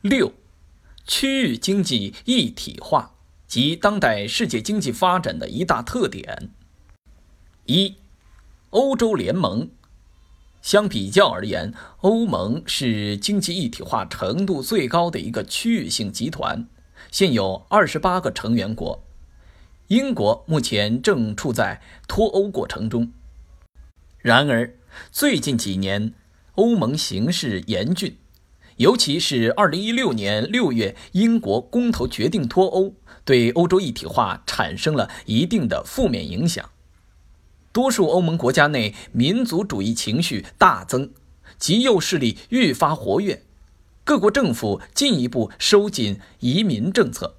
六、区域经济一体化及当代世界经济发展的一大特点。一、欧洲联盟。相比较而言，欧盟是经济一体化程度最高的一个区域性集团，现有二十八个成员国。英国目前正处在脱欧过程中。然而，最近几年，欧盟形势严峻，尤其是2016年6月英国公投决定脱欧，对欧洲一体化产生了一定的负面影响。多数欧盟国家内民族主义情绪大增，极右势力愈发活跃，各国政府进一步收紧移民政策。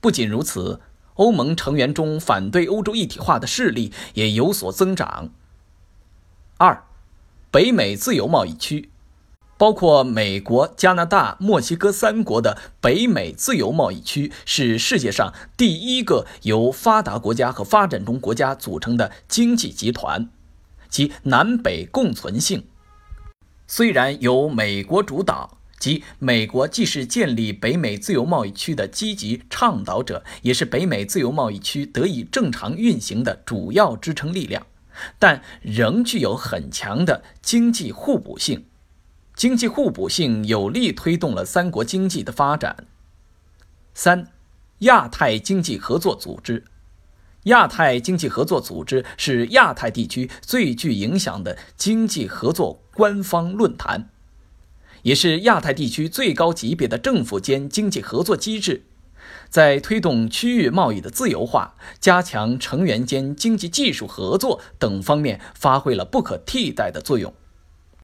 不仅如此。欧盟成员中反对欧洲一体化的势力也有所增长。二，北美自由贸易区，包括美国、加拿大、墨西哥三国的北美自由贸易区，是世界上第一个由发达国家和发展中国家组成的经济集团，其南北共存性。虽然由美国主导。即美国既是建立北美自由贸易区的积极倡导者，也是北美自由贸易区得以正常运行的主要支撑力量，但仍具有很强的经济互补性。经济互补性有力推动了三国经济的发展。三，亚太经济合作组织，亚太经济合作组织是亚太地区最具影响的经济合作官方论坛。也是亚太地区最高级别的政府间经济合作机制，在推动区域贸易的自由化、加强成员间经济技术合作等方面发挥了不可替代的作用。